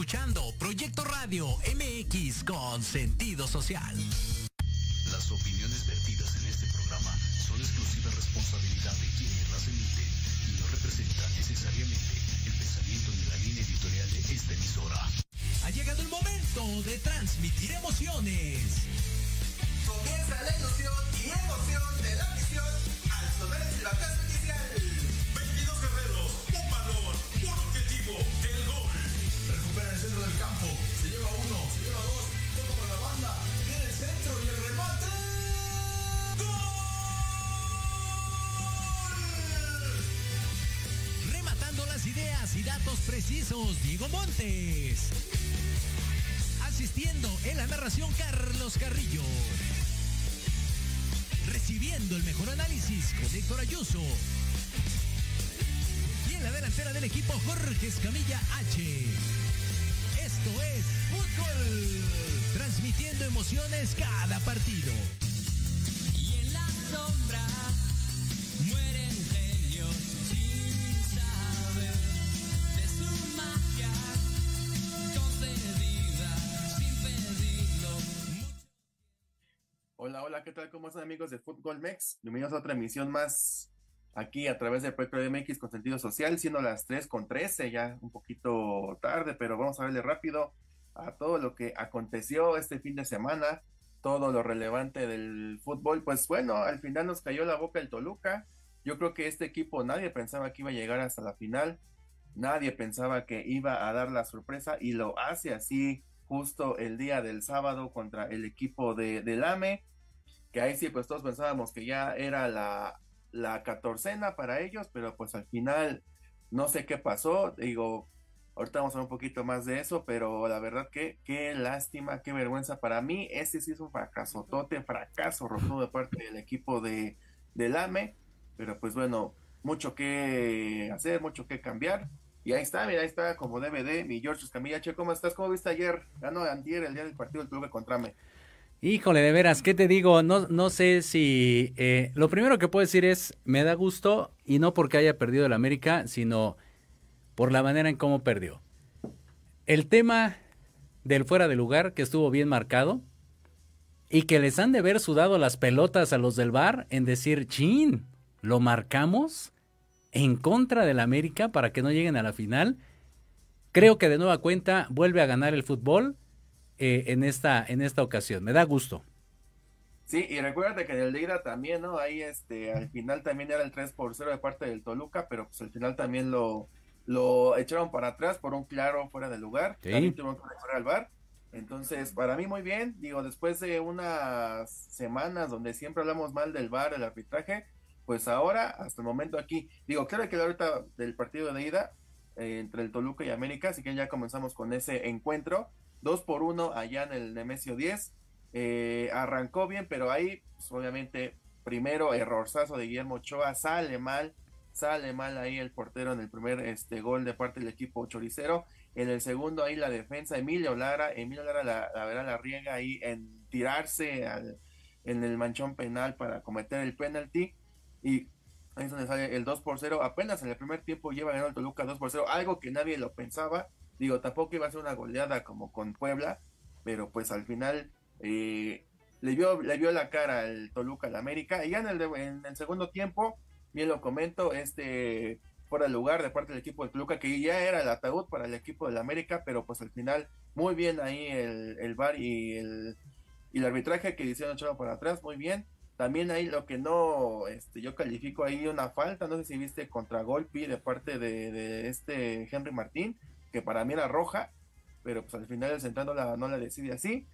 Escuchando Proyecto Radio MX con sentido social. Las opiniones vertidas en este programa son exclusiva responsabilidad de quienes las emiten y no representan necesariamente el pensamiento ni la línea editorial de esta emisora. Ha llegado el momento de transmitir emociones. Comienza la ilusión y emoción de la misión al sonar el silbatazo inicial. 22 guerreros, un y datos precisos, Diego Montes. Asistiendo en la narración, Carlos Carrillo. Recibiendo el mejor análisis con Héctor Ayuso. Y en la delantera del equipo, Jorge Escamilla H. Esto es fútbol. Transmitiendo emociones cada partido. Y en la sombra ¿qué tal? ¿Cómo están amigos de Fútbol Mex? Bienvenidos a otra emisión más aquí a través del Proyecto de MX con sentido social, siendo las 3 con 13, ya un poquito tarde, pero vamos a verle rápido a todo lo que aconteció este fin de semana, todo lo relevante del fútbol. Pues bueno, al final nos cayó la boca el Toluca. Yo creo que este equipo nadie pensaba que iba a llegar hasta la final, nadie pensaba que iba a dar la sorpresa y lo hace así justo el día del sábado contra el equipo de, del AME que ahí sí, pues todos pensábamos que ya era la, la catorcena para ellos, pero pues al final no sé qué pasó, digo, ahorita vamos a hablar un poquito más de eso, pero la verdad que qué lástima, qué vergüenza para mí, este sí es un fracaso, tote, fracaso rotundo de parte del equipo de, del AME, pero pues bueno, mucho que hacer, mucho que cambiar, y ahí está, mira, ahí está como DVD, mi George Escamilla, che, ¿cómo estás? ¿Cómo viste ayer? Ganó antier el día del partido del club contra AME. Híjole, de veras, ¿qué te digo? No, no sé si... eh, lo primero que puedo decir es, me da gusto, y no porque haya perdido el América, sino por la manera en cómo perdió. El tema del fuera de lugar, que estuvo bien marcado, y que les han de haber sudado las pelotas a los del bar en decir, chin, lo marcamos en contra del América para que no lleguen a la final. Creo que de nueva cuenta vuelve a ganar el fútbol eh, en, esta, en esta ocasión. Me da gusto. Sí, y recuérdate que en el de ida también, ¿no? Ahí este, al final también era el 3 por 0 de parte del Toluca, pero pues al final también lo, lo echaron para atrás por un claro fuera de lugar. Sí. También tuvieron que al bar. Entonces, para mí muy bien, digo, después de unas semanas donde siempre hablamos mal del bar, el arbitraje, pues ahora, hasta el momento aquí, digo, claro que ahorita del partido de ida eh, entre el Toluca y América, así que ya comenzamos con ese encuentro, dos por uno allá en el Nemesio 10, eh, arrancó bien, pero ahí, pues, obviamente, primero errorzazo de Guillermo Ochoa, sale mal, sale mal ahí el portero en el primer este gol de parte del equipo choricero, en el segundo ahí la defensa, Emilio Lara, Emilio Lara la, la verdad la riega ahí en tirarse al, en el manchón penal para cometer el penalti, y ahí es donde sale el 2 por 0, apenas en el primer tiempo lleva ganando el Toluca 2 por 0, algo que nadie lo pensaba, digo, tampoco iba a ser una goleada como con Puebla, pero pues al final eh, le, vio, le vio la cara al Toluca al América, y ya en el, en el segundo tiempo, bien lo comento, este fuera de lugar de parte del equipo de Toluca, que ya era el ataúd para el equipo del América, pero pues al final muy bien ahí el, el VAR y el, y el arbitraje que hicieron echado para atrás, muy bien. También ahí lo que no, este, yo califico ahí una falta, no sé si viste contra golpe de parte de, de este Henry Martín, que para mí era roja, pero pues al final el central no la, decide así.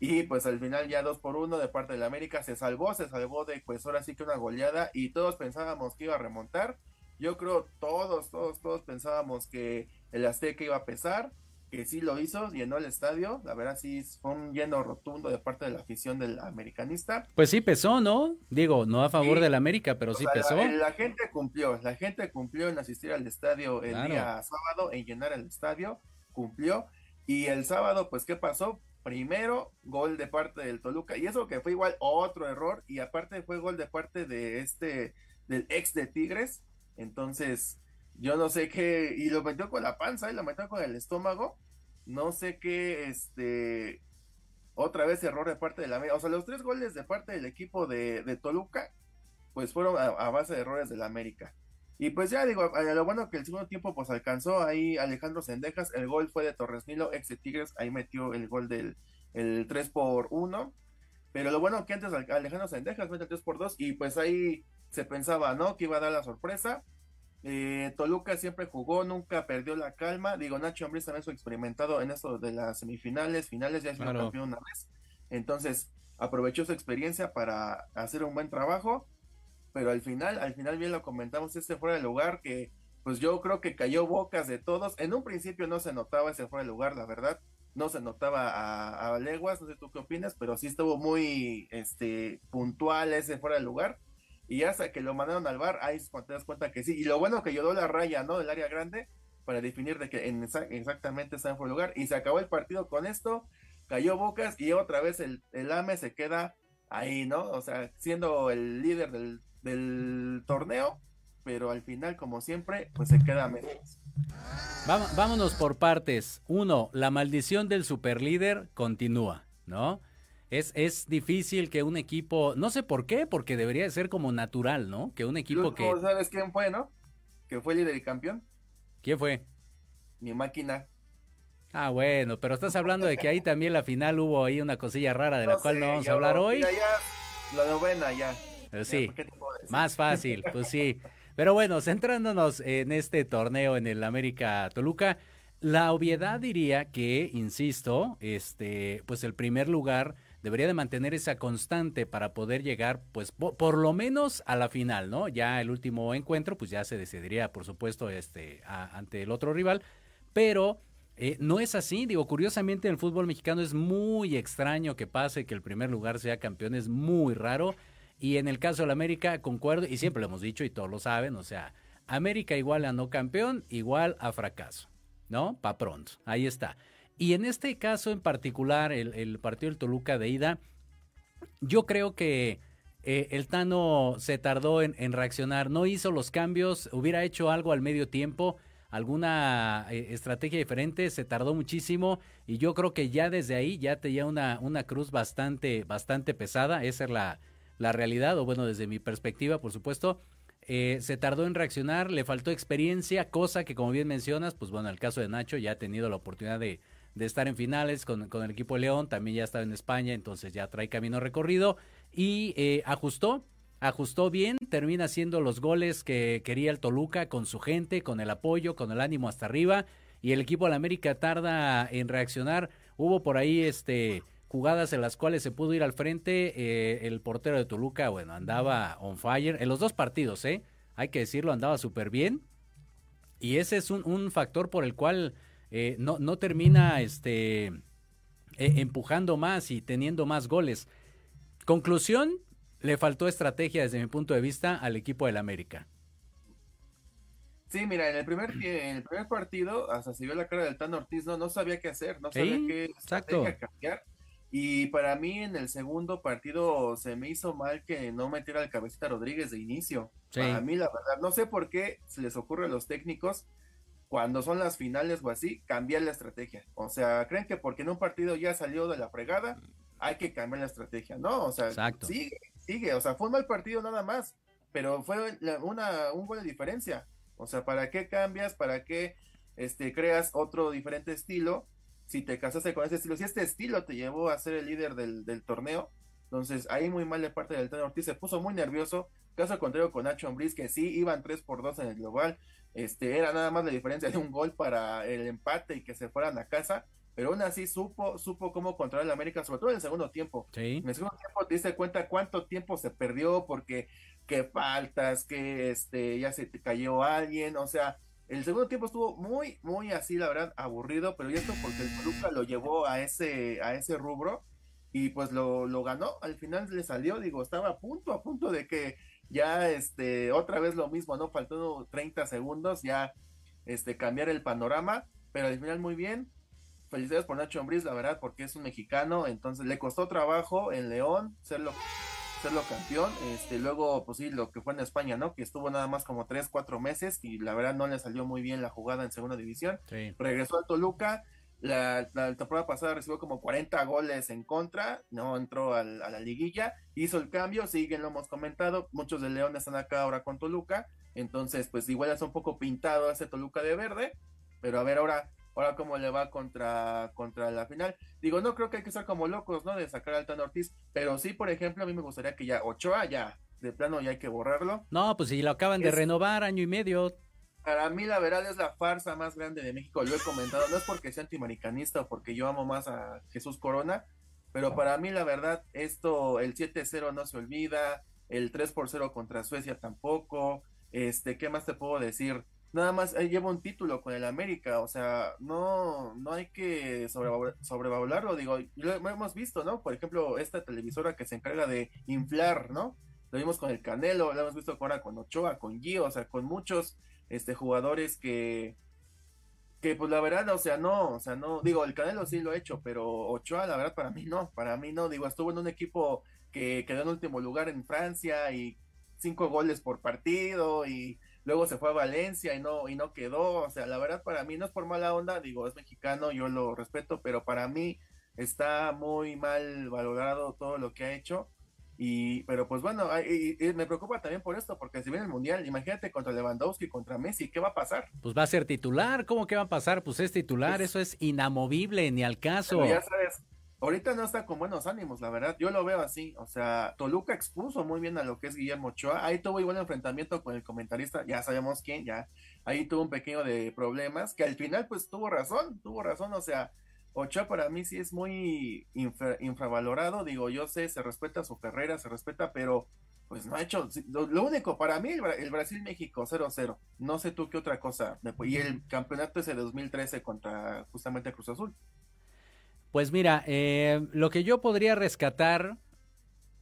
Y pues al final ya dos por uno de parte del América se salvó, se salvó de pues ahora sí que una goleada y todos pensábamos que iba a remontar. Yo creo todos, todos, todos pensábamos que el Azteca iba a pesar, que sí lo hizo, llenó el estadio, la verdad sí fue un lleno rotundo de parte de la afición del americanista. Pues sí pesó, ¿no? Digo, no a favor Sí. del América, pero O sí sea, pesó. La, la gente cumplió, la gente cumplió en asistir al estadio el Claro. día sábado, en llenar el estadio, cumplió. Y el sábado, pues, ¿qué pasó? Primero, gol de parte del Toluca. Y eso que fue igual otro error. Y aparte fue gol de parte de este, del ex de Tigres. Entonces, yo no sé qué. Y lo metió con la panza y lo metió con el estómago. no sé qué, este, otra vez error de parte de la América. O sea, los tres goles de parte del equipo de, de Toluca, pues fueron a, base de errores de la América. Y pues ya digo, a- a lo bueno que el segundo tiempo pues alcanzó ahí Alejandro Sendejas, el gol fue de Torres Nilo, ex de Tigres, ahí metió el gol del el 3 por 1. Pero lo bueno que antes Al- Alejandro Sendejas mete el 3 por 2 y pues ahí se pensaba, ¿no? Que iba a dar la sorpresa. Eh, Toluca siempre jugó, nunca perdió la calma. Digo, Nacho Ambriz también es experimentado en esto de las semifinales, finales, ya es Claro. campeón una vez. Entonces, aprovechó su experiencia para hacer un buen trabajo. Pero al final, al final bien lo comentamos, este fuera de lugar que pues yo creo que cayó bocas de todos. En un principio no se notaba ese fuera de lugar, la verdad. No se notaba a, a leguas, no sé tú qué opinas, pero sí estuvo muy este puntual ese fuera de lugar. Y hasta que lo mandaron al bar, ahí es cuando te das cuenta que sí. Y lo bueno que ayudó la raya, ¿no? Del área grande para definir de que en exa- exactamente está en lugar. Y se acabó el partido con esto, cayó Bocas y otra vez el, el AME se queda ahí, ¿no? O sea, siendo el líder del, del torneo, pero al final, como siempre, pues se queda. Vam- vámonos por partes. Uno, la maldición del superlíder continúa, ¿no? Es, es difícil que un equipo, no sé por qué, porque debería de ser como natural, ¿no? Que un equipo que... ¿Sabes quién fue, no? Que fue líder y campeón. ¿Quién fue? Mi máquina. Ah, bueno, pero estás hablando de que ahí también la final hubo ahí una cosilla rara de la cual no vamos a hablar hoy. ya, la novena ya. Pero Ya, sí, más fácil, pues sí. Pero bueno, centrándonos en este torneo en el América Toluca, la obviedad diría que, insisto, este, pues el primer lugar debería de mantener esa constante para poder llegar, pues po- por, lo menos a la final, ¿no? Ya el último encuentro, pues ya se decidiría, por supuesto, este, ante el otro rival, pero eh, no es así, digo, curiosamente en el fútbol mexicano es muy extraño que pase que el primer lugar sea campeón, es muy raro. Y en el caso del América, concuerdo, y siempre lo hemos dicho y todos lo saben, o sea, América igual a no campeón, igual a fracaso, ¿no? Pa' pronto, ahí está. Y en este caso en particular, el, el partido del Toluca de ida, yo creo que eh, el Tano se tardó en, en reaccionar, no hizo los cambios, hubiera hecho algo al medio tiempo, alguna eh, estrategia diferente, se tardó muchísimo y yo creo que ya desde ahí ya tenía una, una cruz bastante, bastante pesada, esa es la, la realidad, o bueno, desde mi perspectiva, por supuesto. Eh, se tardó en reaccionar, le faltó experiencia, cosa que como bien mencionas, pues bueno, el caso de Nacho ya ha tenido la oportunidad de, de estar en finales con, con el equipo de León, también ya estaba en España, entonces ya trae camino recorrido y eh, ajustó, ajustó bien, termina haciendo los goles que quería el Toluca con su gente, con el apoyo, con el ánimo hasta arriba y el equipo de la América tarda en reaccionar. Hubo por ahí este jugadas en las cuales se pudo ir al frente. eh, el portero de Toluca, bueno, andaba on fire en los dos partidos, ¿eh? Hay que decirlo, andaba súper bien. Y ese es un, un factor por el cual eh, no, no termina este, eh, empujando más y teniendo más goles. Conclusión, le faltó estrategia desde mi punto de vista al equipo del América. Sí, mira, en el primer en el primer partido, hasta se vio la cara del Tano Ortiz, no, no sabía qué hacer, no sabía qué exacto. estrategia cambiar. Y para mí en el segundo partido se me hizo mal que no metiera al cabecita Rodríguez de inicio. Sí. Para mí, la verdad, no sé por qué se les ocurre a los técnicos cuando son las finales o así, cambiar la estrategia. O sea, creen que porque en un partido ya salió de la fregada, hay que cambiar la estrategia. No, o sea, Exacto. sigue, sigue. O sea, fue un mal partido nada más, pero fue la- una, un gol de diferencia. O sea, ¿para qué cambias? ¿Para qué este, creas otro diferente estilo? Si te casaste con ese estilo, si este estilo te llevó a ser el líder del, del torneo, entonces ahí muy mal de parte del Tano Ortiz, se puso muy nervioso. Caso contrario con Nacho Ambriz, que sí iban 3 por 2 en el global, este, era nada más la diferencia de un gol para el empate y que se fueran a casa, pero aún así supo, supo cómo controlar el América, sobre todo en el segundo tiempo. Sí. En el segundo tiempo te diste cuenta cuánto tiempo se perdió porque que faltas, que este ya se te cayó alguien, o sea, el segundo tiempo estuvo muy, muy así, la verdad, aburrido, pero ya esto porque el Toluca lo llevó a ese, a ese rubro y pues lo, lo ganó, al final le salió, digo, estaba a punto, a punto de que ya este, otra vez lo mismo, ¿no? Faltando 30 segundos, ya este, cambiar el panorama, pero al final muy bien. Felicidades por Nacho Ambriz, la verdad, porque es un mexicano, entonces le costó trabajo en León serlo, serlo campeón, este, luego, pues sí, lo que fue en España, ¿no? Que estuvo nada más como 3, 4 meses y la verdad no le salió muy bien la jugada en segunda división Sí. regresó al Toluca La, la temporada pasada recibió como 40 goles en contra, no entró al- a la liguilla, hizo el cambio, siguen, lo hemos comentado, muchos de León están acá ahora con Toluca, entonces pues igual es un poco pintado ese Toluca de verde, pero a ver ahora, ahora cómo le va contra, contra la final. Digo, no creo que hay que ser como locos, ¿no? De sacar al Tan Ortiz, pero sí, por ejemplo, a mí me gustaría que ya Ochoa ya, de plano ya hay que borrarlo. No, pues si lo acaban de renovar año y medio. Para mí, la verdad, es la farsa más grande de México. Lo he comentado. No es porque sea antimericanista o porque yo amo más a Jesús Corona, pero para mí, la verdad, esto, el 7-0 no se olvida, el 3 por 0 contra Suecia tampoco. Este, ¿qué más te puedo decir? Nada más eh, lleva un título con el América, o sea, no, no hay que sobreval- sobrevaluarlo, digo, lo hemos visto, ¿no? Por ejemplo, esta televisora que se encarga de inflar, ¿no? Lo vimos con el Canelo, lo hemos visto ahora con Ochoa, con Gio, o sea, con muchos este jugadores que que pues la verdad, o sea, no, o sea, no, digo, el Canelo sí lo ha hecho, pero Ochoa, la verdad, para mí no, para mí no, digo, estuvo en un equipo que quedó en último lugar en Francia y cinco goles por partido y luego se fue a Valencia y no, y no quedó, o sea, la verdad, para mí no es por mala onda, digo, es mexicano, yo lo respeto, pero para mí está muy mal valorado todo lo que ha hecho. Y, pero pues bueno, y- y me preocupa también por esto, porque si viene el Mundial, imagínate contra Lewandowski, contra Messi, ¿qué va a pasar? Pues va a ser titular. ¿Cómo que va a pasar? Pues es titular. Pues- Eso es inamovible, ni al caso. Pero ya sabes, ahorita no está con buenos ánimos, la verdad. Yo lo veo así. O sea, Toluca expuso muy bien a lo que es Guillermo Ochoa. Ahí tuvo igual enfrentamiento con el comentarista, ya sabemos quién, ya. Ahí tuvo un pequeño de problemas, que al final pues tuvo razón, tuvo razón. O sea, Ochoa para mí sí es muy infra- infravalorado. Digo, yo sé, se respeta su carrera, se respeta, pero pues no ha hecho. Lo, único para mí, el, Bra- el Brasil-México 0-0. No sé tú qué otra cosa. Y el campeonato ese de 2013 contra justamente Cruz Azul. Pues mira, eh, lo que yo podría rescatar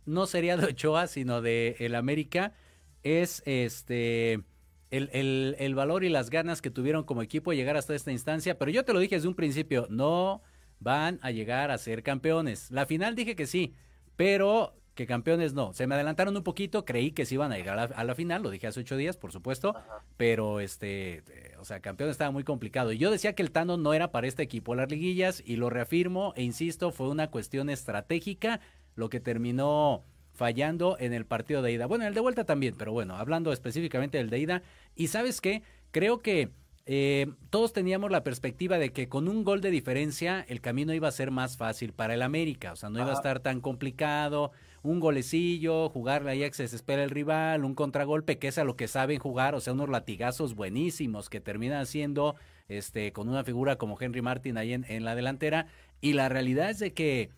no sería de Ochoa, sino de el América, es este el, el- el valor y las ganas que tuvieron como equipo de llegar hasta esta instancia. Pero yo te lo dije desde un principio, no van a llegar a ser campeones. La final dije que sí, pero que campeones no. Se me adelantaron un poquito, creí que sí iban a llegar a la, a la final, lo dije hace ocho días, por supuesto, pero este, eh, o sea, campeón estaba muy complicado. Y yo decía que el Tano no era para este equipo las liguillas y lo reafirmo e insisto, fue una cuestión estratégica lo que terminó fallando en el partido de ida. Bueno, en el de vuelta también, pero bueno, hablando específicamente del de ida. Y sabes qué, creo que eh, todos teníamos la perspectiva de que con un gol de diferencia el camino iba a ser más fácil para el América, o sea, no iba a estar tan complicado, un golecillo, jugarle ahí a que se desespera el rival, un contragolpe que es a lo que saben jugar, o sea, unos latigazos buenísimos que terminan haciendo este, con una figura como Henry Martin ahí en, en la delantera. Y la realidad es de que,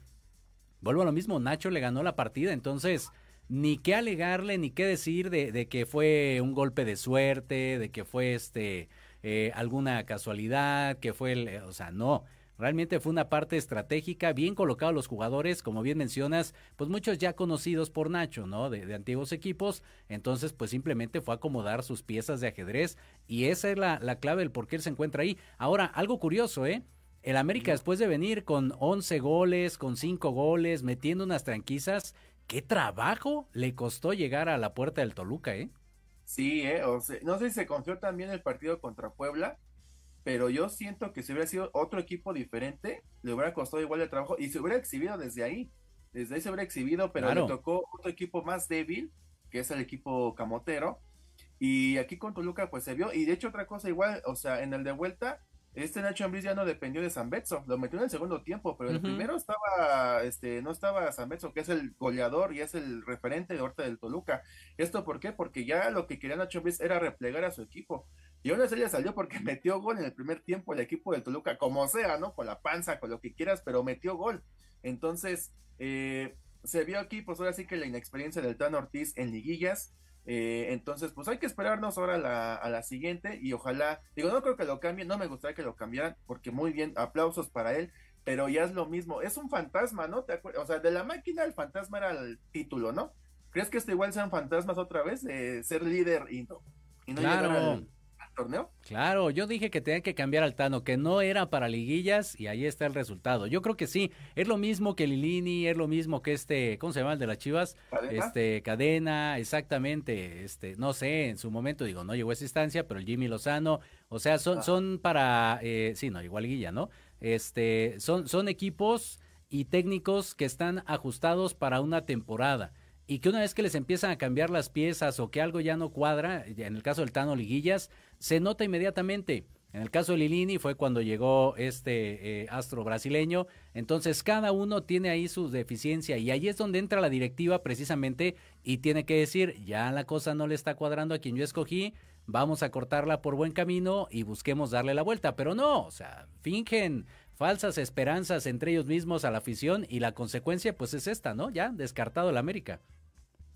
vuelvo a lo mismo, Nacho le ganó la partida, entonces ni qué alegarle, ni qué decir de, de que fue un golpe de suerte, de que fue este eh, alguna casualidad, que fue el, eh, o sea, no. Realmente fue una parte estratégica, bien colocados los jugadores, como bien mencionas, pues muchos ya conocidos por Nacho, ¿no? De, de antiguos equipos, entonces pues simplemente fue acomodar sus piezas de ajedrez y esa es la, la clave del por qué él se encuentra ahí. Ahora, algo curioso, ¿eh? El América después de venir con 11 goles, con 5 goles, metiendo unas tranquizas, qué trabajo le costó llegar a la puerta del Toluca, ¿eh? Sí, eh, o sea, no sé si se confió también el partido contra Puebla, pero yo siento que si hubiera sido otro equipo diferente, le hubiera costado igual de trabajo y se hubiera exhibido desde ahí. Desde ahí se hubiera exhibido, pero Claro. le tocó otro equipo más débil, que es el equipo camotero. Y aquí con Toluca, pues se vio. Y de hecho, otra cosa igual, o sea, en el de vuelta, este Nacho Ambriz ya no dependió de San Betso, lo metió en el segundo tiempo, pero el Ujú. primero estaba, este, no estaba San Betso, que es el goleador y es el referente de ahorita del Toluca. ¿Esto por qué? Porque ya lo que quería Nacho Ambriz era replegar a su equipo. Y aún así le salió porque metió gol en el primer tiempo el equipo del Toluca, como sea, ¿no? Con la panza, con lo que quieras, pero metió gol. Entonces, eh, se vio aquí, pues ahora sí que la inexperiencia del Tan Ortiz en liguillas. Eh, entonces, pues hay que esperarnos ahora a la, a la siguiente y ojalá, digo, no creo que lo cambien, no me gustaría que lo cambiaran, porque muy bien, aplausos para él, pero ya es lo mismo, es un fantasma, ¿no? ¿Te acuer- O sea, de la máquina el fantasma era el título, ¿no? ¿Crees que esto igual sean fantasmas otra vez? De ser líder y no, y no llegar Claro. al torneo. Claro, yo dije que tenían que cambiar al Tano, que no era para liguillas y ahí está el resultado. Yo creo que sí, es lo mismo que Lilini, es lo mismo que este, ¿cómo se llama el de las Chivas? ¿Cadena? Este, Cadena, exactamente, este, no sé, en su momento digo, no llegó a esa instancia, pero el Jimmy Lozano, o sea, son, Ah. son para, eh, sí, no, igual Guilla, ¿no? Este, son, son equipos y técnicos que están ajustados para una temporada y que una vez que les empiezan a cambiar las piezas o que algo ya no cuadra, en el caso del Tano Liguillas, se nota inmediatamente. En el caso de Lilini fue cuando llegó este eh, astro brasileño. Entonces cada uno tiene ahí su deficiencia y ahí es donde entra la directiva precisamente y tiene que decir, ya la cosa no le está cuadrando a quien yo escogí, vamos a cortarla por buen camino y busquemos darle la vuelta. Pero no, o sea, fingen falsas esperanzas entre ellos mismos a la afición y la consecuencia pues es esta, ¿no? Ya descartado el América.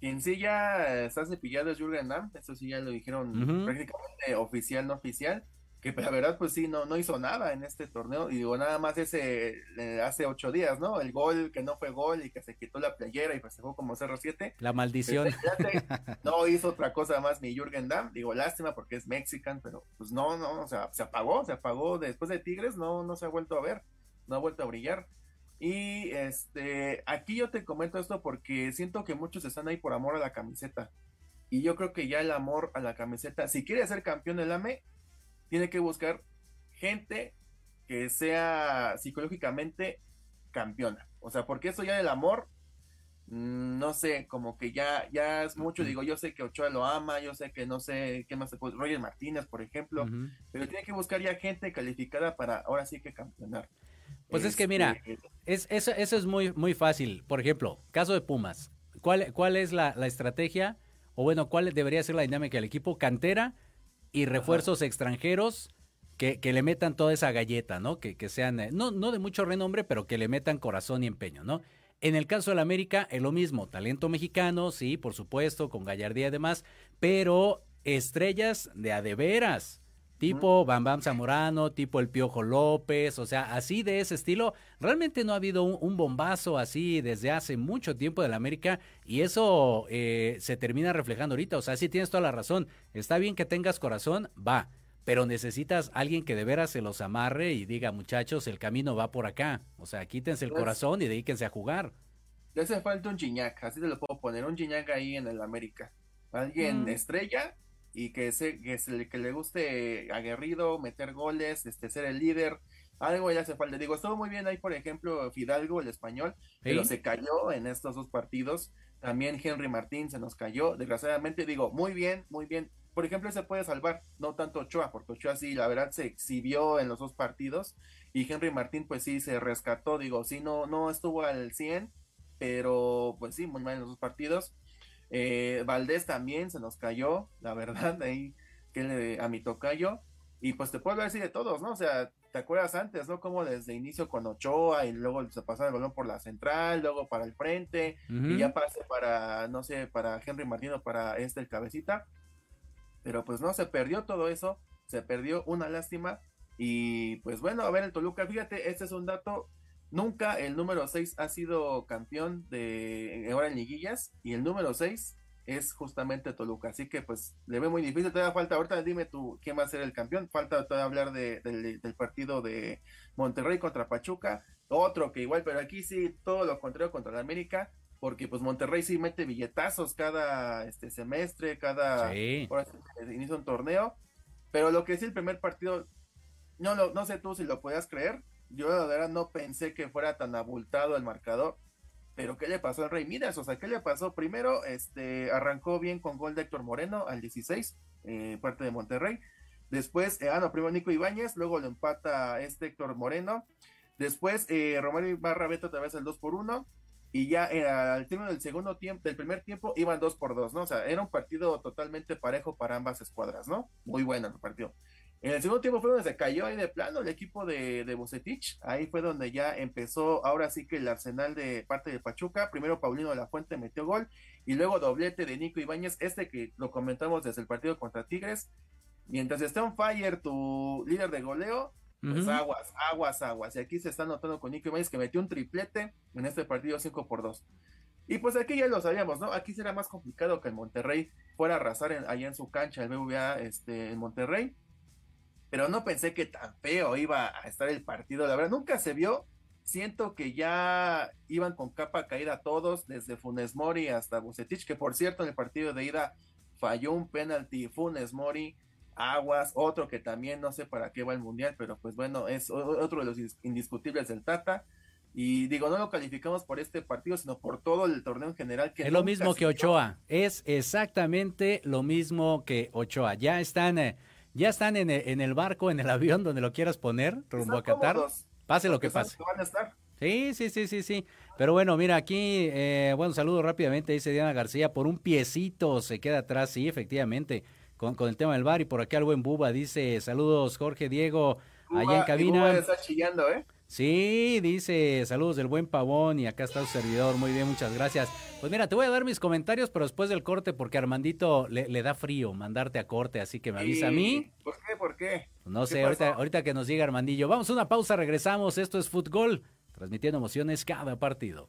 Quien sí ya está cepillado es Jürgen Damm, eso sí ya lo dijeron Ujú. prácticamente oficial, no oficial, que la verdad pues sí, no, no hizo nada en este torneo, y digo nada más ese eh, hace ocho días, ¿no? El gol que no fue gol y que se quitó la playera y festejó como 0-7, La maldición. no hizo otra cosa más mi Jürgen Damm, digo lástima porque es mexican, pero pues no, no, o sea, se apagó, se apagó después de Tigres, no, no se ha vuelto a ver, no ha vuelto a brillar. Y este, aquí yo te comento esto porque siento que muchos están ahí por amor a la camiseta. Y yo creo que ya el amor a la camiseta, si quiere ser campeón del AME, tiene que buscar gente que sea psicológicamente campeona. O sea, porque eso ya del amor, mm, no sé, como que ya, ya es mucho. Digo, yo sé que Ochoa lo ama, yo sé que no sé qué más se puede. Roger Martínez, por ejemplo, pero tiene que buscar ya gente calificada para ahora sí que campeonar. Pues es que mira, Este, Es, eso, eso es muy, muy fácil. Por ejemplo, caso de Pumas. ¿Cuál, cuál es la, la estrategia? O bueno, ¿cuál debería ser la dinámica del equipo? Cantera y refuerzos extranjeros que, que le metan toda esa galleta, ¿no? Que, que sean, eh, no, no de mucho renombre, pero que le metan corazón y empeño, ¿no? En el caso del América, es lo mismo. Talento mexicano, sí, por supuesto, con gallardía y demás, pero estrellas de a de veras. Tipo Bam Bam Zamorano, tipo el Piojo López, o sea, así de ese estilo. Realmente no ha habido un, un bombazo así desde hace mucho tiempo del América y eso eh, se termina reflejando ahorita. O sea, sí tienes toda la razón. Está bien que tengas corazón, va, pero necesitas alguien que de veras se los amarre y diga, muchachos, el camino va por acá. O sea, quítense el Pues- corazón y dedíquense a jugar. Le hace falta un Gignac, así te lo puedo poner, un Gignac ahí en el América. Alguien Mm. estrella y que, se, que, se- que le guste aguerrido, meter goles, este, ser el líder. Algo le hace falta. Digo, estuvo muy bien ahí, por ejemplo, Fidalgo, el español, pero se cayó en estos dos partidos. También Henry Martín se nos cayó. Desgraciadamente, digo, muy bien, muy bien. Por ejemplo, se puede salvar, no tanto Ochoa, porque Ochoa sí, la verdad, se exhibió en los dos partidos. Y Henry Martín, pues sí, se rescató. Digo, sí, no, no estuvo al 100, pero pues sí, muy mal en los dos partidos. Eh, Valdés también se nos cayó, la verdad, ahí que le- a mi tocayo. Y pues te puedo así de todos, ¿no? O sea, ¿te acuerdas antes, no? Como desde inicio con Ochoa y luego se pasaba el balón por la central, luego para el frente, y ya pase para, no sé, para Henry Martín o para este el cabecita. Pero pues no, se perdió todo eso, se perdió una lástima. Y pues bueno, a ver el Toluca, fíjate, este es un dato. Nunca el número 6 ha sido campeón de ahora en liguillas y el número 6 es justamente Toluca. Así que pues le ve muy difícil. Todavía falta, ahorita dime tú quién va a ser el campeón. Falta todavía hablar de- del, del partido de Monterrey contra Pachuca. Otro que igual, pero aquí sí todo lo contrario contra la América. Porque pues Monterrey sí mete billetazos cada este semestre, cada Sí. ahora sí que inicia un torneo. Pero lo que sí el primer partido, no, lo- no sé tú si lo podías creer. Yo la verdad no pensé que fuera tan abultado el marcador. Pero ¿qué le pasó al Rey Midas? O sea, ¿qué le pasó? Primero, este, arrancó bien con gol de Héctor Moreno al 16, eh, parte de Monterrey. Después, eh, ah, no, primero Nico Ibáñez, luego lo empata este Héctor Moreno. Después, eh, Romario Ibarra Beto otra vez el 2 por 1 y ya eh, al término del segundo tiempo, del primer tiempo, iban 2 por 2 ¿no? O sea, era un partido totalmente parejo para ambas escuadras, ¿no? Muy bueno el partido. En el segundo tiempo fue donde se cayó ahí de plano el equipo de, de Bucetich. Ahí fue donde ya empezó, ahora sí que el arsenal de parte de Pachuca. Primero Paulino de la Fuente metió gol y luego doblete de Nico Ibáñez, este que lo comentamos desde el partido contra Tigres. Mientras esté on fire tu líder de goleo, pues aguas, aguas, aguas. Y aquí se está notando con Nico Ibáñez que metió un triplete en este partido 5 por 2. Y pues aquí ya lo sabíamos, ¿no? Aquí será más complicado que el Monterrey fuera a arrasar en- allá en su cancha, el BBVA este, en Monterrey. Pero no pensé que tan feo iba a estar el partido. La verdad, nunca se vio. Siento que ya iban con capa caída todos, desde Funes Mori hasta Bucetich, que por cierto en el partido de ida falló un penalti Funes Mori Aguas, otro que también no sé para qué va el mundial, pero pues bueno, es otro de los indis- indiscutibles del Tata. Y digo, no lo calificamos por este partido, sino por todo el torneo en general. Que Es lo mismo que. Ochoa. Es exactamente lo mismo que Ochoa. Ya están, eh, ya están en, el- en el barco, en el avión, donde lo quieras poner, rumbo a Qatar. cómodos, Pase lo que pase. que van a estar. Sí, sí, sí, sí, sí. Pero bueno, mira, aquí, eh, bueno, saludo rápidamente, dice Diana García, por un piecito se queda atrás, sí, efectivamente, con, con el tema del bar. Y por acá el buen Buba dice, saludos Jorge Diego, allá en cabina. Cuba está chillando, ¿eh? Sí, dice, saludos del buen pavón y acá está su servidor, muy bien, muchas gracias. Pues mira, te voy a dar mis comentarios, pero después del corte, porque Armandito le, le da frío mandarte a corte, así que me avisa a mí. ¿Por qué? ¿Por qué? No ¿Qué sé, ahorita, ahorita que nos diga Armandillo. Vamos a una pausa, regresamos. Esto es Fútbol, transmitiendo emociones cada partido.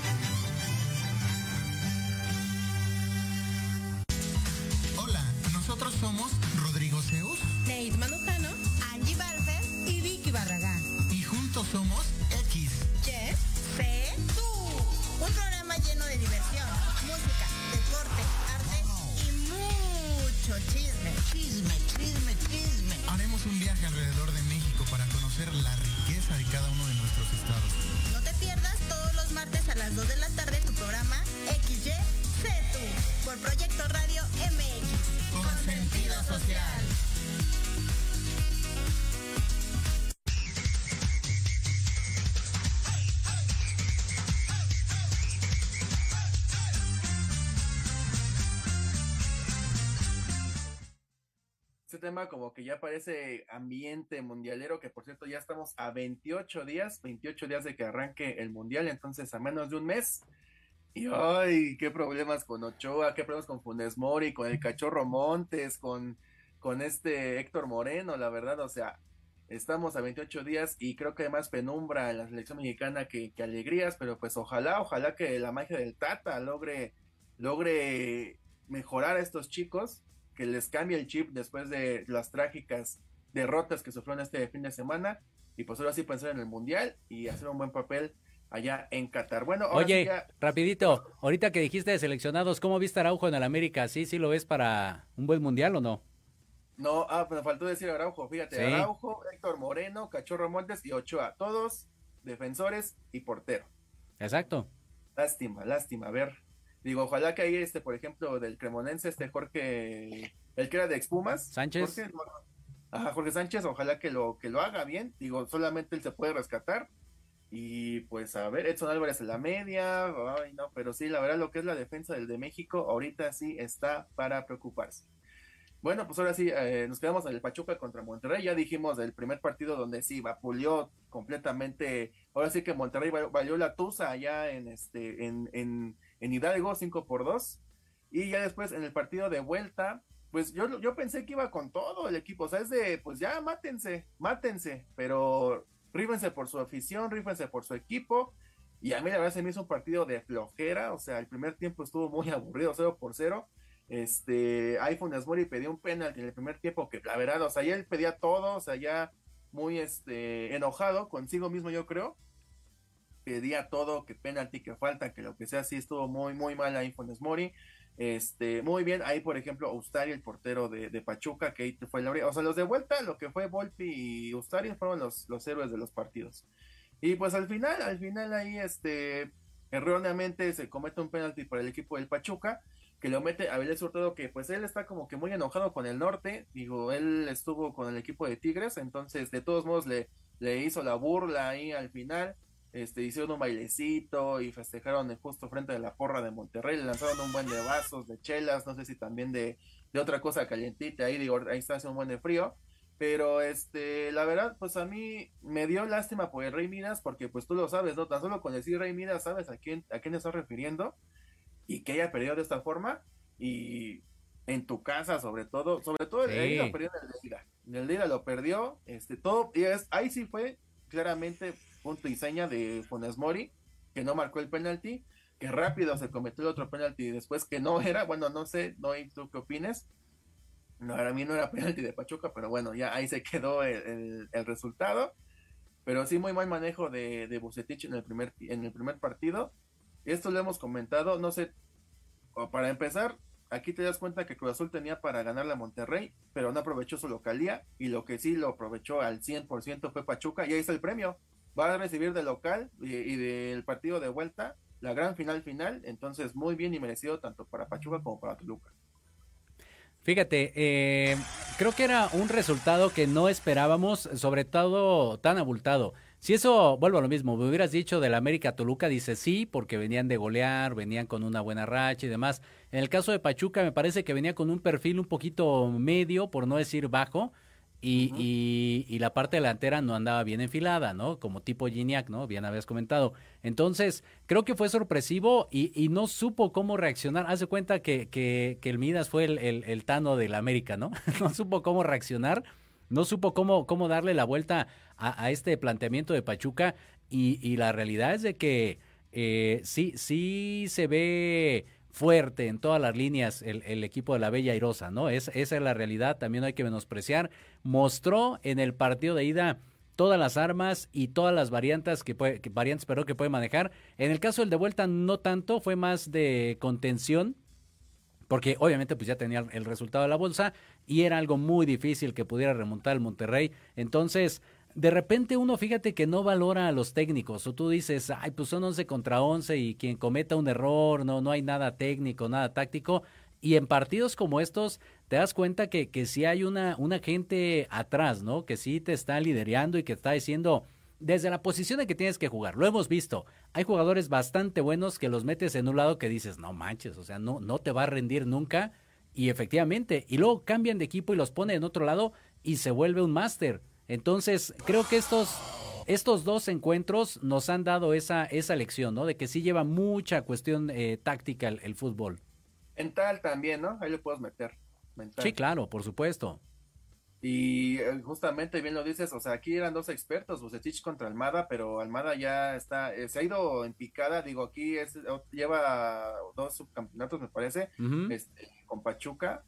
Conocer la riqueza de cada uno de nuestros estados. No te pierdas todos los martes a las 2 de la tarde tu programa XY Sé tú por Proyecto Radio tema como que ya parece ambiente mundialero, que por cierto ya estamos a 28 días, 28 días de que arranque el mundial, entonces a menos de un mes. Y ay, qué problemas con Ochoa, qué problemas con Funes Mori, con el Cachorro Montes, con, con este Héctor Moreno, la verdad, o sea, estamos a 28 días y creo que hay más penumbra en la selección mexicana que, que alegrías, pero pues ojalá, ojalá que la magia del Tata logre, logre mejorar a estos chicos, que les cambie el chip después de las trágicas derrotas que sufrieron este fin de semana y pues ahora sí pensar en el mundial y hacer un buen papel allá en Qatar. Bueno, ahora sí Oye, ya- rapidito, ahorita que dijiste de seleccionados, ¿cómo viste a Araujo en el América? ¿Sí, sí lo ves para un buen mundial o no? No, ah, me faltó decir Araujo, fíjate, Sí. Araujo, Héctor Moreno, Cachorro Montes y Ochoa, todos defensores y portero. Exacto. Lástima, lástima. A ver, digo, ojalá que ahí este, por ejemplo, del Cremonense, este Jorge, el que era de Expumas. Sánchez. Jorge, ajá, Jorge Sánchez, ojalá que lo, que lo haga bien. Digo, solamente él se puede rescatar. Y pues a ver, Edson Álvarez en la media, ay no, pero sí, la verdad lo que es la defensa del de México, ahorita sí está para preocuparse. Bueno, pues ahora sí, eh, nos quedamos en el Pachuca contra Monterrey. Ya dijimos del primer partido donde sí vapuleó completamente. Ahora sí que Monterrey valió la tusa allá en este, en, en, en Hidalgo, 5 por 2. Y ya después en el partido de vuelta, pues yo, yo pensé que iba con todo el equipo. O sea, es de, pues ya mátense, mátense. Pero rífense por su afición, rífense por su equipo. Y a mí la verdad se me hizo un partido de flojera. O sea, el primer tiempo estuvo muy aburrido, 0 por 0 este, iPhone Asmori pedía un penalti en el primer tiempo, que la verdad, o sea, ya él pedía todo, o sea, ya muy este, enojado consigo mismo, yo creo. Pedía todo, que penalti, que falta, que lo que sea, sí estuvo muy, muy mal iPhone Asmori. Este, muy bien, ahí por ejemplo, Ustari, el portero de, de Pachuca, que ahí fue la O sea, los de vuelta, lo que fue Volpi y Ustari fueron los, los héroes de los partidos. Y pues al final, al final ahí, este, erróneamente se comete un penalti para el equipo del Pachuca que lo mete a Vélez Hurtado, que pues él está como que muy enojado con el norte, digo, él estuvo con el equipo de Tigres, entonces de todos modos le, le hizo la burla ahí al final, este, hicieron un bailecito y festejaron justo frente de la porra de Monterrey, le lanzaron un buen de vasos, de chelas, no sé si también de, de otra cosa calientita, ahí digo, ahí está haciendo un buen de frío, pero este, la verdad, pues a mí me dio lástima por el Rey Midas, porque pues tú lo sabes, ¿no? Tan solo con decir Rey Midas, ¿sabes a quién, a quién estás refiriendo? y que haya perdido de esta forma y en tu casa sobre todo, sobre todo el lo perdió en el en el lo perdió, este todo y es, ahí sí fue claramente punto y seña de Funes Mori que no marcó el penalti, que rápido se cometió otro penalti y después que no era, bueno, no sé, no hay tú qué opines. No, para mí no era penalti de Pachuca, pero bueno, ya ahí se quedó el, el, resultado. Pero sí, muy mal manejo de, de Bucetich en el primer, en el primer partido. Esto lo hemos comentado, no sé, para empezar, aquí te das cuenta que Cruz Azul tenía para ganarle a Monterrey, pero no aprovechó su localía y lo que sí lo aprovechó al 100% fue Pachuca y ahí está el premio. Va a recibir de local y, del partido de vuelta la gran final final, entonces muy bien y merecido tanto para Pachuca como para Toluca. Fíjate, eh, creo que era un resultado que no esperábamos, sobre todo tan abultado. Si eso, vuelvo a lo mismo, me hubieras dicho del América Toluca, dice sí, porque venían de golear, venían con una buena racha y demás. En el caso de Pachuca, me parece que venía con un perfil un poquito medio, por no decir bajo, y, y, y, la parte delantera no andaba bien enfilada, ¿no? Como tipo Gignac, ¿no? Bien habías comentado. Entonces, creo que fue sorpresivo y, y no supo cómo reaccionar. Hace cuenta que, que, que el Midas fue el, el, el Tano del América, ¿no? no supo cómo reaccionar no supo cómo, cómo darle la vuelta a, este planteamiento de Pachuca y, y, la realidad es de que eh, sí, sí se ve fuerte en todas las líneas el, el, equipo de la Bella Airosa, ¿no? Es, esa es la realidad, también hay que menospreciar. Mostró en el partido de ida todas las armas y todas las variantes que puede, variantes, que puede manejar. En el caso del de vuelta no tanto, fue más de contención, porque obviamente pues ya tenía el resultado de la bolsa y era algo muy difícil que pudiera remontar el Monterrey. Entonces, de repente uno fíjate que no valora a los técnicos o tú dices, ay, pues son 11 contra 11 y quien cometa un error, no, no hay nada técnico, nada táctico. Y en partidos como estos te das cuenta que, que sí hay una, una gente atrás, ¿no? Que sí te está liderando y que está diciendo desde la posición de que tienes que jugar. Lo hemos visto. Hay jugadores bastante buenos que los metes en un lado que dices, no manches, o sea, no, no te va a rendir nunca. Y efectivamente, y luego cambian de equipo y los pone en otro lado y se vuelve un máster. Entonces, creo que estos, estos dos encuentros nos han dado esa, esa lección, ¿no? De que sí lleva mucha cuestión eh, táctica el, el, fútbol. Mental también, ¿no? Ahí lo puedes meter. Mental. Sí, claro, por supuesto. Y eh, justamente bien lo dices, o sea, aquí eran dos expertos, Bucetich contra Almada, pero Almada ya está, eh, se ha ido en picada, digo, aquí es, lleva dos subcampeonatos, me parece, uh -huh. este, con Pachuca,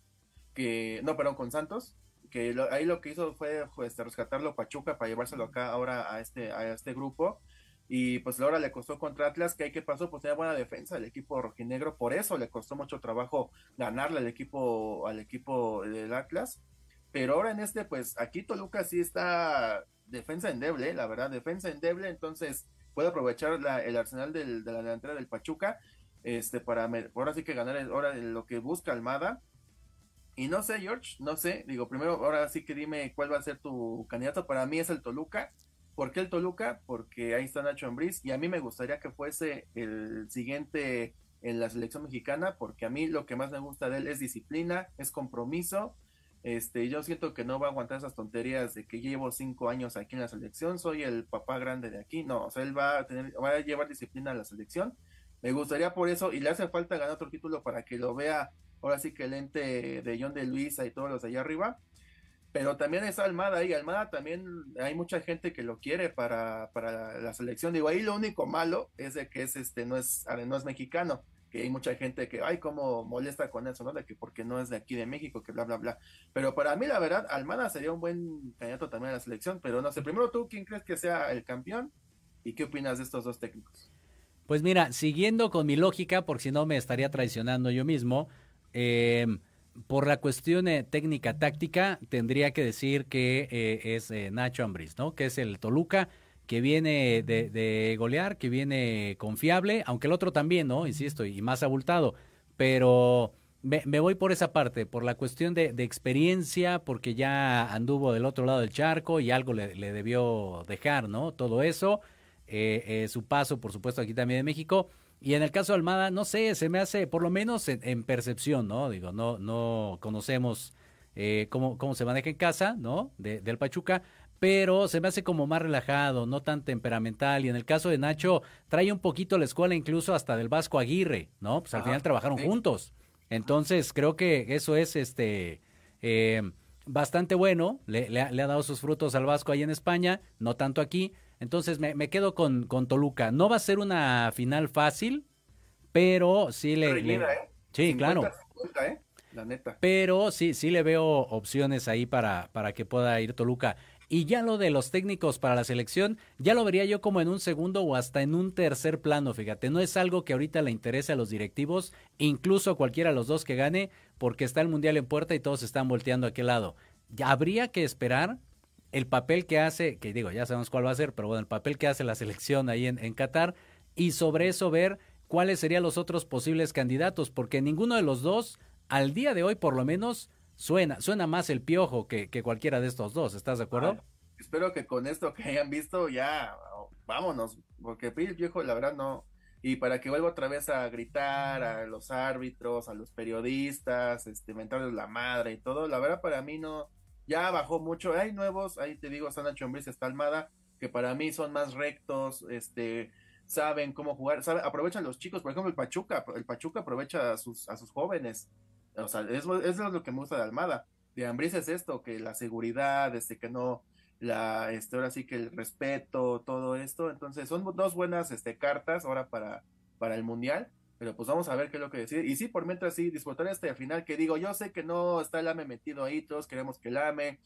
que, no, perdón, con Santos, que lo, ahí lo que hizo fue pues, rescatarlo Pachuca para llevárselo acá ahora a este, a este grupo, y pues ahora le costó contra Atlas, que hay que pasó, pues tenía buena defensa el equipo rojinegro, por eso le costó mucho trabajo ganarle al equipo, al equipo del Atlas, pero ahora en este, pues aquí Toluca sí está defensa endeble, la verdad, defensa endeble, entonces puede aprovechar la, el arsenal del, de la delantera del Pachuca, este, para, ahora sí que ganar ahora lo que busca Almada, y no sé, George, no sé, digo, primero, ahora sí que dime cuál va a ser tu candidato, para mí es el Toluca, ¿por qué el Toluca? Porque ahí está Nacho Ambriz, y a mí me gustaría que fuese el siguiente en la selección mexicana, porque a mí lo que más me gusta de él es disciplina, es compromiso, este, yo siento que no va a aguantar esas tonterías de que llevo cinco años aquí en la selección, soy el papá grande de aquí. No, o sea, él va a tener, va a llevar disciplina a la selección. Me gustaría por eso, y le hace falta ganar otro título para que lo vea ahora sí que el ente de John de Luisa y todos los de allá arriba. Pero también es Almada ahí, Almada también hay mucha gente que lo quiere para, para la selección. Digo, ahí lo único malo es de que es este, no es, no es mexicano que hay mucha gente que, ay, cómo molesta con eso, ¿no? De que porque no es de aquí de México, que bla, bla, bla. Pero para mí, la verdad, Almada sería un buen candidato también a la selección, pero no sé, primero tú, ¿quién crees que sea el campeón? ¿Y qué opinas de estos dos técnicos? Pues mira, siguiendo con mi lógica, porque si no me estaría traicionando yo mismo, eh, por la cuestión eh, técnica táctica, tendría que decir que eh, es Nacho Ambriz, ¿no? Que es el Toluca que viene de, golear, que viene confiable, aunque el otro también, ¿no? Insisto, y más abultado, pero me, voy por esa parte, por la cuestión de, experiencia, porque ya anduvo del otro lado del charco y algo le, debió dejar, ¿no? Todo eso, eh, eh, su paso, por supuesto, aquí también en México. Y en el caso de Almada, no sé, se me hace, por lo menos en, percepción, ¿no? Digo, no, no conocemos eh, cómo, cómo se maneja en casa, ¿no? del Pachuca, pero se me hace como más relajado, no tan temperamental. Y en el caso de Nacho, trae un poquito la escuela incluso hasta del Vasco Aguirre, ¿no? Pues al final trabajaron juntos. Entonces, creo que eso es este eh, bastante bueno. Le, ha, dado sus frutos al Vasco ahí en España, no tanto aquí. Entonces, me, quedo con, con, Toluca. No va a ser una final fácil, pero sí le. ¿eh? Sí, claro. ¿eh? La neta. Pero sí, sí le veo opciones ahí para, para que pueda ir Toluca. Y ya lo de los técnicos para la selección, ya lo vería yo como en un segundo o hasta en un tercer plano, fíjate, no es algo que ahorita le interese a los directivos, incluso a cualquiera de los dos que gane, porque está el Mundial en puerta y todos están volteando a aquel lado. Ya habría que esperar el papel que hace, que digo, ya sabemos cuál va a ser, pero bueno, el papel que hace la selección ahí en, en Qatar, y sobre eso ver cuáles serían los otros posibles candidatos, porque ninguno de los dos, al día de hoy por lo menos, Suena, suena más el piojo que, cualquiera de estos dos, ¿estás de acuerdo? espero que con esto que hayan visto ya vámonos, porque el piojo la verdad no. Y para que vuelva otra vez a gritar a los árbitros, a los periodistas, este, mentarles la madre y todo, la verdad para mí no, ya bajó mucho. Hay nuevos, ahí te digo, está Nacho Ambriz, está Almada, que para mí son más rectos, este, saben cómo jugar, saben, aprovechan los chicos, por ejemplo el Pachuca, el Pachuca aprovecha a sus, a sus jóvenes, o sea, eso, es lo que me gusta de Almada. De Ambriz es esto, que la seguridad, este, que no, la, este, ahora sí que el respeto, todo esto. Entonces, son dos buenas, este, cartas ahora para, para el Mundial. Pero pues vamos a ver qué es lo que decide. Y sí, por mientras sí, disfrutar este final que digo, yo sé que no está el AME metido ahí, todos queremos que el AME.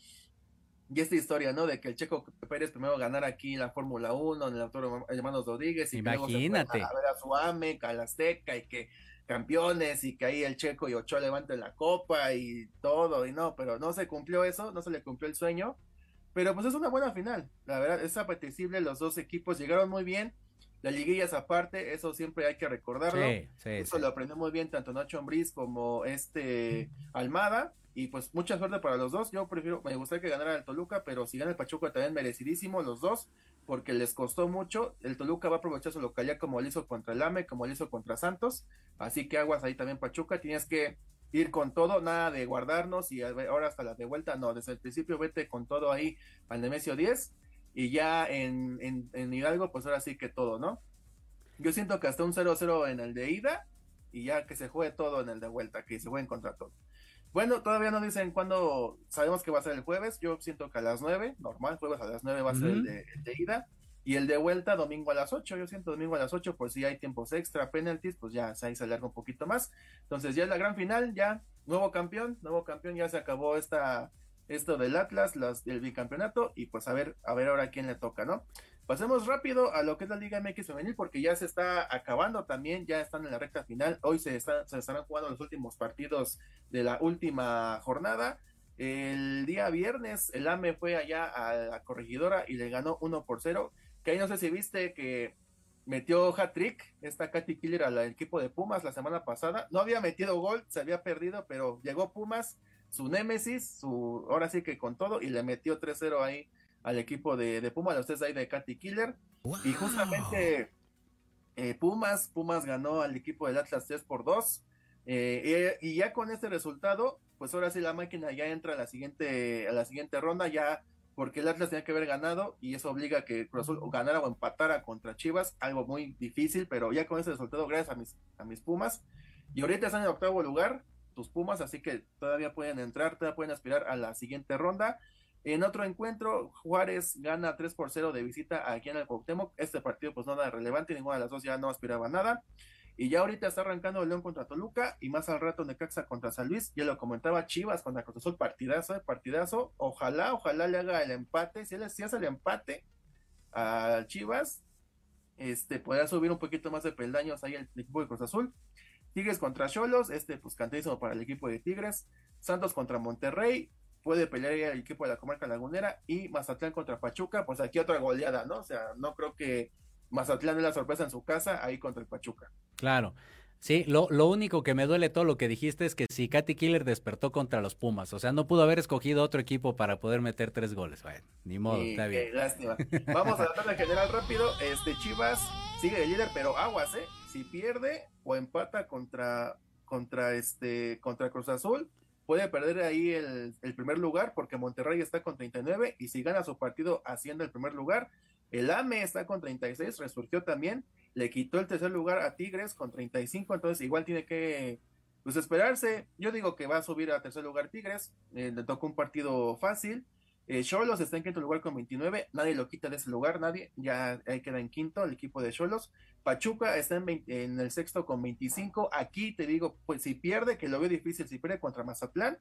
Y esta historia, ¿no? De que el Checo Pérez primero ganar aquí la Fórmula 1 en el autor Hermanos Rodríguez y Imagínate. luego a ver a su AME, Calasteca y que campeones y que ahí el Checo y Ochoa levanten la copa y todo, y no, pero no se cumplió eso, no se le cumplió el sueño, pero pues es una buena final, la verdad es apetecible, los dos equipos llegaron muy bien, la liguilla es aparte, eso siempre hay que recordarlo, eso lo aprendió muy bien tanto Nacho Ambriz como este Almada, y pues mucha suerte para los dos, yo prefiero, me gustaría que ganara el Toluca, pero si gana el Pachuca también merecidísimo los dos, porque les costó mucho. El Toluca va a aprovechar su localidad como lo hizo contra el AME, como lo hizo contra Santos. Así que aguas ahí también Pachuca. Tienes que ir con todo, nada de guardarnos y ahora hasta la de vuelta. No, desde el principio vete con todo ahí al Nemesio 10 y ya en, en, en Hidalgo, pues ahora sí que todo, ¿no? Yo siento que hasta un 0-0 en el de ida y ya que se juegue todo en el de vuelta, que se jueguen contra todo. Bueno, todavía no dicen cuándo, sabemos que va a ser el jueves, yo siento que a las 9, normal, jueves a las 9 va a ser el de, ida, y el de vuelta domingo a las 8, yo siento domingo a las 8 por si hay tiempos extra, penalties, pues ya ahí se alarga un poquito más. Entonces ya es la gran final, ya nuevo campeón, nuevo campeón, ya se acabó esta esto del Atlas, las, el bicampeonato, y pues a ver, a ver ahora quién le toca, ¿no? Pasemos rápido a lo que es la Liga MX femenil porque ya se está acabando también, ya están en la recta final. Hoy se, se estarán jugando los últimos partidos de la última jornada. El día viernes, el AME fue allá a la corregidora y le ganó 1 por 0. Que ahí no sé si viste que metió hat-trick esta Katy Killer al equipo de Pumas la semana pasada. No había metido gol, se había perdido, pero llegó Pumas, su némesis, su, ahora sí que con todo, y le metió 3-0 ahí al equipo de, de Pumas, los tres ahí de Katy Killer. Y justamente eh, Pumas, Pumas ganó al equipo del Atlas 3 por 2. Eh, y, y ya con este resultado, pues ahora sí la máquina ya entra a la siguiente, a la siguiente ronda, ya porque el Atlas tenía que haber ganado y eso obliga a que Cruz Azul ganara o empatara contra Chivas, algo muy difícil, pero ya con ese resultado, gracias a mis, a mis Pumas. Y ahorita están en octavo lugar, tus Pumas, así que todavía pueden entrar, todavía pueden aspirar a la siguiente ronda. En otro encuentro, Juárez gana 3 por 0 de visita aquí en el Cuauhtémoc. Este partido pues nada relevante, ninguna de las dos ya no aspiraba nada. Y ya ahorita está arrancando León contra Toluca y más al rato Necaxa contra San Luis. Ya lo comentaba Chivas contra Cruz Azul, partidazo, partidazo. Ojalá, ojalá le haga el empate. Si él si hace el empate a Chivas, este podrá subir un poquito más de peldaños ahí el equipo de Cruz Azul. Tigres contra Cholos, este pues cantísimo para el equipo de Tigres. Santos contra Monterrey, puede pelear el equipo de la comarca lagunera. Y Mazatlán contra Pachuca, pues aquí otra goleada, ¿no? O sea, no creo que Mazatlán es la sorpresa en su casa, ahí contra el Pachuca. Claro. Sí, lo, lo único que me duele todo lo que dijiste es que si Katy Killer despertó contra los Pumas, o sea, no pudo haber escogido otro equipo para poder meter tres goles. Bueno, ni modo, está qué bien. lástima. Vamos a la tabla general rápido. Este Chivas sigue de líder, pero aguas, ¿eh? Si pierde o empata contra, contra este, contra Cruz Azul, puede perder ahí el, primer lugar porque Monterrey está con 39 y si gana su partido asciende el primer lugar. El AME está con 36, resurgió también, le quitó el tercer lugar a Tigres con 35, entonces igual tiene que pues esperarse. Yo digo que va a subir a tercer lugar Tigres, eh, le tocó un partido fácil. Eh, Cholos está en quinto lugar con 29, nadie lo quita de ese lugar, nadie, ya ahí queda en quinto el equipo de Cholos. Pachuca está en, 20 en el sexto con 25, aquí te digo, pues si pierde, que lo veo difícil, si pierde contra Mazatlán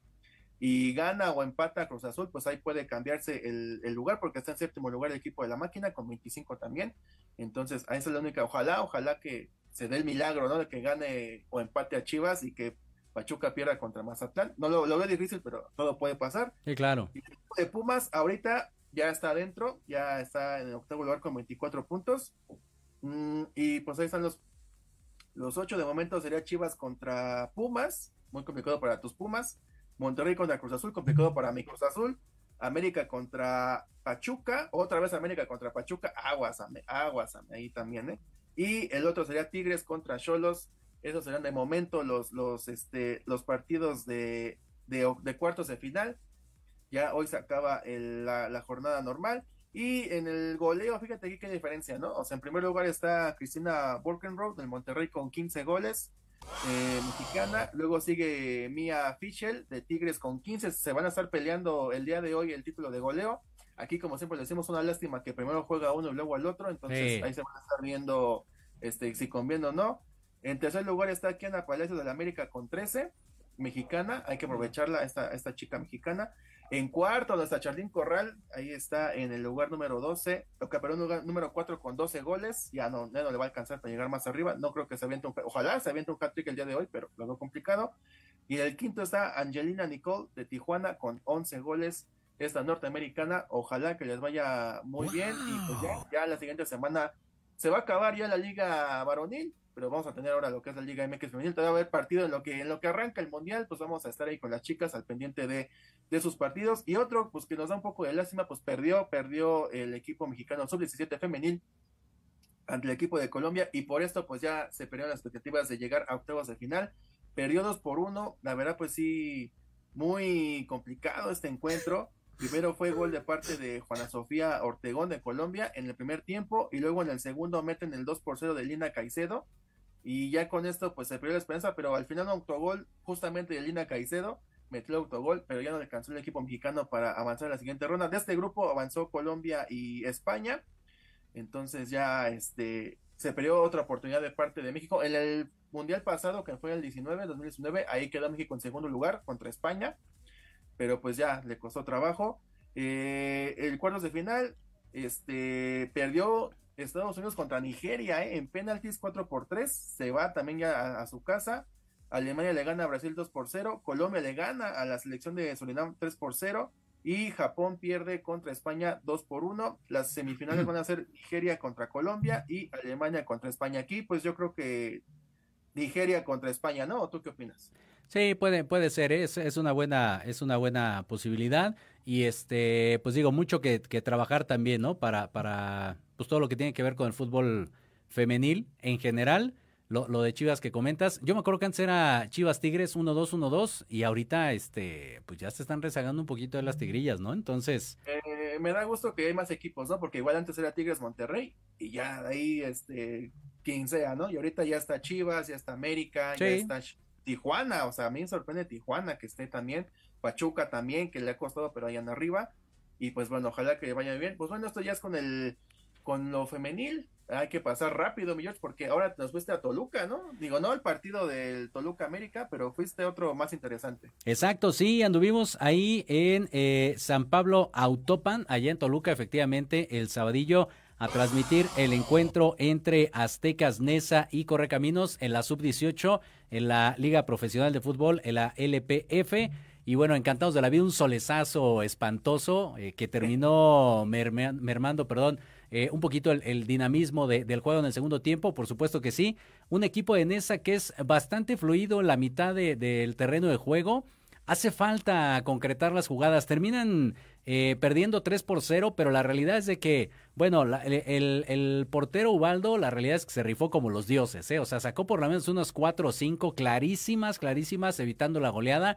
y gana o empata Cruz Azul, pues ahí puede cambiarse el, lugar porque está en séptimo lugar el equipo de la máquina con 25 también. Entonces, esa es la única, ojalá, ojalá que se dé el milagro, ¿no? De que gane o empate a Chivas y que Pachuca pierda contra Mazatlán. No lo, lo veo difícil, pero todo puede pasar. Sí, claro. Y el equipo de Pumas ahorita ya está adentro, ya está en el octavo lugar con 24 puntos. Mm, y pues ahí están los, los ocho de momento sería Chivas contra Pumas, muy complicado para tus Pumas. Monterrey contra Cruz Azul, complicado para mi Cruz Azul. América contra Pachuca, otra vez América contra Pachuca, aguas, aguas ahí también, ¿eh? Y el otro sería Tigres contra Cholos, esos serán de momento los, los, este, los partidos de, de, de cuartos de final. Ya hoy se acaba el- la, la jornada normal. Y en el goleo, fíjate aquí qué diferencia, ¿no? O sea, en primer lugar está Cristina Borkenroth del Monterrey con 15 goles, eh, mexicana. Luego sigue Mia Fischel de Tigres con 15. Se van a estar peleando el día de hoy el título de goleo. Aquí, como siempre, le decimos una lástima que primero juega uno y luego al otro. Entonces Sí. ahí se van a estar viendo este, si conviene o no. En tercer lugar está Kiana Palacios de la América con 13, mexicana. Hay que aprovecharla, esta, esta chica mexicana. En cuarto, nuestra Charlín Corral, ahí está en el lugar número 12, o que lugar número 4 con 12 goles, ya no, ya no le va a alcanzar para llegar más arriba, no creo que se aviente un, ojalá se aviente un hat-trick el día de hoy, pero lo veo complicado. Y en el quinto está Angelina Nicole de Tijuana con 11 goles, esta norteamericana, ojalá que les vaya muy bien y pues ya, ya la siguiente semana se va a acabar ya la liga varonil, pero vamos a tener ahora lo que es la Liga MX femenil, todavía va a haber partido en lo que en lo que arranca el mundial, pues vamos a estar ahí con las chicas al pendiente de, de sus partidos. Y otro pues que nos da un poco de lástima, pues perdió, perdió el equipo mexicano sub-17 femenil ante el equipo de Colombia y por esto pues ya se perdieron las expectativas de llegar a octavos de final, perdió dos por uno, la verdad pues sí, muy complicado este encuentro, Primero fue gol de parte de Juana Sofía Ortegón de Colombia en el primer tiempo y luego en el segundo meten el 2 por 0 de Lina Caicedo y ya con esto pues se perdió la esperanza, pero al final un autogol justamente de Lina Caicedo metió el autogol, pero ya no alcanzó el equipo mexicano para avanzar a la siguiente ronda. De este grupo avanzó Colombia y España, entonces ya este se perdió otra oportunidad de parte de México. En el Mundial pasado, que fue el 19, 2019, ahí quedó México en segundo lugar contra España pero pues ya le costó trabajo. Eh, el cuartos de final, este, perdió Estados Unidos contra Nigeria, eh, en penaltis 4 por 3, se va también ya a, a, su casa. Alemania le gana a Brasil 2 por 0, Colombia le gana a la selección de Surinam 3 por 0 y Japón pierde contra España 2 por 1. Las semifinales van a ser Nigeria contra Colombia y Alemania contra España. Aquí pues yo creo que Nigeria contra España, ¿no? ¿O tú qué opinas? Sí, puede, puede ser, es, es una buena, es una buena posibilidad. Y este, pues digo, mucho que, que trabajar también, ¿no? Para, para pues todo lo que tiene que ver con el fútbol femenil en general. Lo, lo de Chivas que comentas. Yo me acuerdo que antes era Chivas Tigres 1-2, 1-2 y ahorita este, pues ya se están rezagando un poquito de las tigrillas, ¿no? Entonces, Eh, me da gusto que hay más equipos, ¿no? Porque igual antes era Tigres Monterrey y ya de ahí, este, quien sea, ¿no? Y ahorita ya está Chivas, ya está América, ya está Tijuana, o sea, a mí me sorprende Tijuana que esté también, Pachuca también, que le ha costado, pero ahí anda arriba. Y pues bueno, ojalá que vaya bien. Pues bueno, esto ya es con el, con lo femenil. Hay que pasar rápido, mi George, porque ahora nos fuiste a Toluca, ¿no? Digo, no el partido del Toluca América, pero fuiste otro más interesante. Exacto, sí, anduvimos ahí en eh, San Pablo Autopan, allá en Toluca, efectivamente, el sabadillo, a transmitir el encuentro entre Aztecas Nesa y Correcaminos en la Sub-18, en la Liga Profesional de Fútbol, en la LPF. Y bueno, encantados de la vida, un solezazo espantoso eh, que terminó mermando, perdón, eh, un poquito el, dinamismo de- del juego en el segundo tiempo, por supuesto que sí. Un equipo de Nesa que es bastante fluido en la mitad de- del terreno de juego. Hace falta concretar las jugadas. Terminan eh, perdiendo 3 por 0, pero la realidad es de que, bueno, el, el- portero Ubaldo, la realidad es que se rifó como los dioses, ¿eh? O sea, sacó por lo menos unos 4 o 5 clarísimas, clarísimas, evitando la goleada.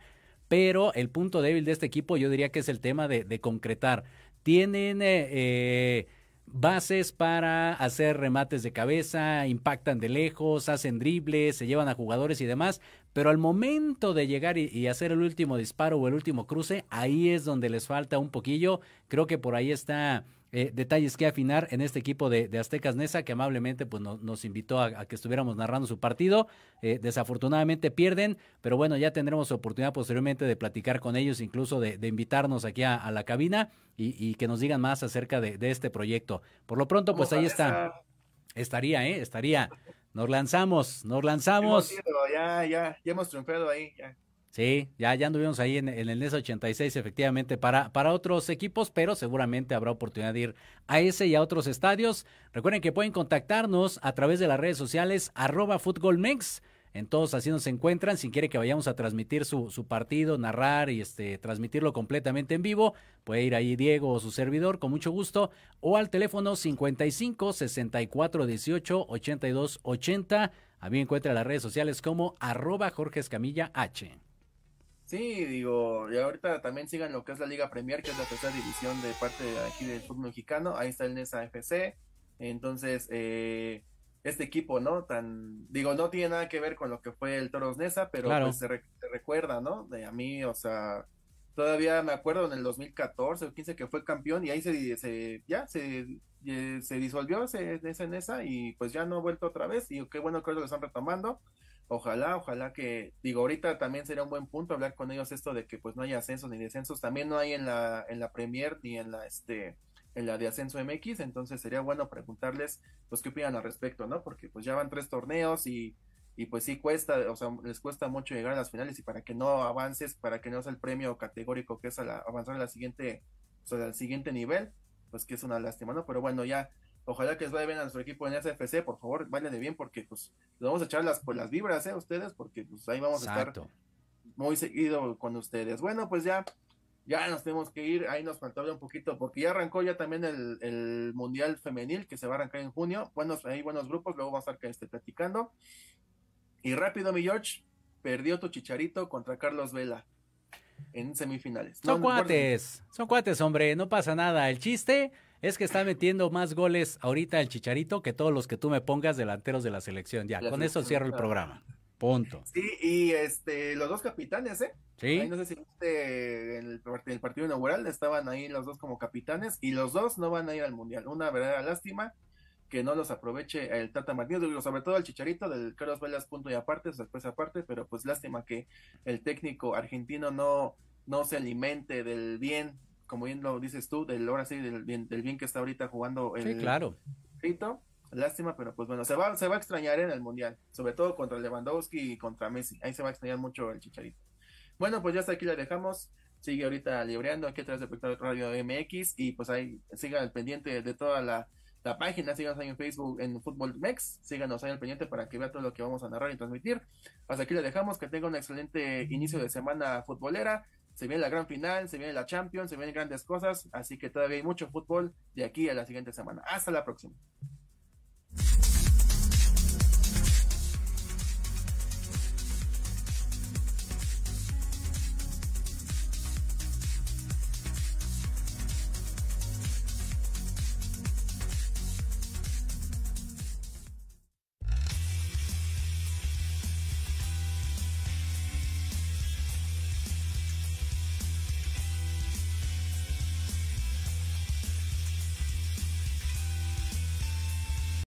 Pero el punto débil de este equipo yo diría que es el tema de, de concretar. Tienen eh, eh, bases para hacer remates de cabeza, impactan de lejos, hacen dribles, se llevan a jugadores y demás, pero al momento de llegar y, y hacer el último disparo o el último cruce, ahí es donde les falta un poquillo. Creo que por ahí está eh, detalles que afinar en este equipo de, de Aztecas Nesa, que amablemente pues, no- nos invitó a, a que estuviéramos narrando su partido. Eh, desafortunadamente pierden, pero bueno, ya tendremos oportunidad posteriormente de platicar con ellos, incluso de, de invitarnos aquí a, a la cabina y, y que nos digan más acerca de, de este proyecto. Por lo pronto, pues ahí está. Estaría, ¿eh? Estaría. Nos lanzamos, nos lanzamos. Ido, ya, ya, ya hemos triunfado ahí, ya. Sí, ya, ya anduvimos ahí en, en el NES 86, efectivamente, para, para otros equipos, pero seguramente habrá oportunidad de ir a ese y a otros estadios. Recuerden que pueden contactarnos a través de las redes sociales, arroba futbolmex. En todos así nos encuentran. Si quiere que vayamos a transmitir su, su partido, narrar y este, transmitirlo completamente en vivo, puede ir ahí Diego o su servidor con mucho gusto. O al teléfono 55 64 18 82 80. A mí encuentra en las redes sociales como arroba Jorge Escamilla H. Sí, digo, y ahorita también sigan lo que es la Liga Premier, que es la tercera división de parte de aquí del fútbol mexicano. Ahí está el NESA FC. Entonces, eh, este equipo, ¿no? Tan, digo, no tiene nada que ver con lo que fue el Toros Nesa, pero Claro. pues se, re- se recuerda, ¿no? De a mí, o sea, todavía me acuerdo en el 2014 o 15 que fue campeón y ahí se, se ya se, se disolvió ese, ese Nesa y pues ya no ha vuelto otra vez y qué bueno que lo están retomando. Ojalá, ojalá que, digo, ahorita también sería un buen punto hablar con ellos esto de que pues no hay ascensos ni descensos, también no hay en la, en la Premier ni en la, este, en la de Ascenso MX, entonces sería bueno preguntarles, pues, qué opinan al respecto, ¿no? Porque pues ya van tres torneos y, y pues sí cuesta, o sea, les cuesta mucho llegar a las finales y para que no avances, para que no sea el premio categórico que es a la, avanzar a la siguiente, o sea, al siguiente nivel, pues que es una lástima, ¿no? Pero bueno, ya, ojalá que les vaya bien a nuestro equipo en SFC, por favor, vayan de bien porque pues les vamos a echar las, pues, las vibras, ¿eh? Ustedes, porque pues ahí vamos a estar muy seguido con ustedes. Bueno, pues ya, ya nos tenemos que ir, ahí nos faltaba un poquito, porque ya arrancó ya también el, el Mundial Femenil, que se va a arrancar en junio, buenos, hay buenos grupos, luego vamos a estar este, platicando. Y rápido, mi George, perdió tu chicharito contra Carlos Vela en semifinales. Son No, no, cuates, son cuates, hombre, no pasa nada. El chiste es que está metiendo más goles ahorita el Chicharito que todos los que tú me pongas delanteros de la selección. Ya, La con eso cierro el programa. Punto. Sí, y este, los dos capitanes, ¿eh? Sí. Ahí no sé si viste en el, part- el partido inaugural, estaban ahí los dos como capitanes y los dos no van a ir al mundial. Una verdadera lástima que no los aproveche el Tata Martínez, digo, sobre todo el Chicharito del Carlos Velas, punto y aparte, después aparte, pero pues lástima que el técnico argentino no, no se alimente del bien, como bien lo dices tú, del ahora sí, del bien, del bien que está ahorita jugando el Sí, claro. Lástima, pero pues bueno, se va, se va a extrañar en el Mundial, sobre todo contra Lewandowski y contra Messi. Ahí se va a extrañar mucho el Chicharito. Bueno, pues ya hasta aquí la dejamos. Sigue ahorita libreando aquí a través de Radio MX y pues ahí sigan al pendiente de toda la, la página, síganos ahí en Facebook en Fútbol Mex, síganos ahí al pendiente para que vea todo lo que vamos a narrar y transmitir. Hasta aquí la dejamos, que tenga un excelente inicio de semana futbolera se viene la gran final, se viene la Champions, se vienen grandes cosas, así que todavía hay mucho fútbol de aquí a la siguiente semana. Hasta la próxima.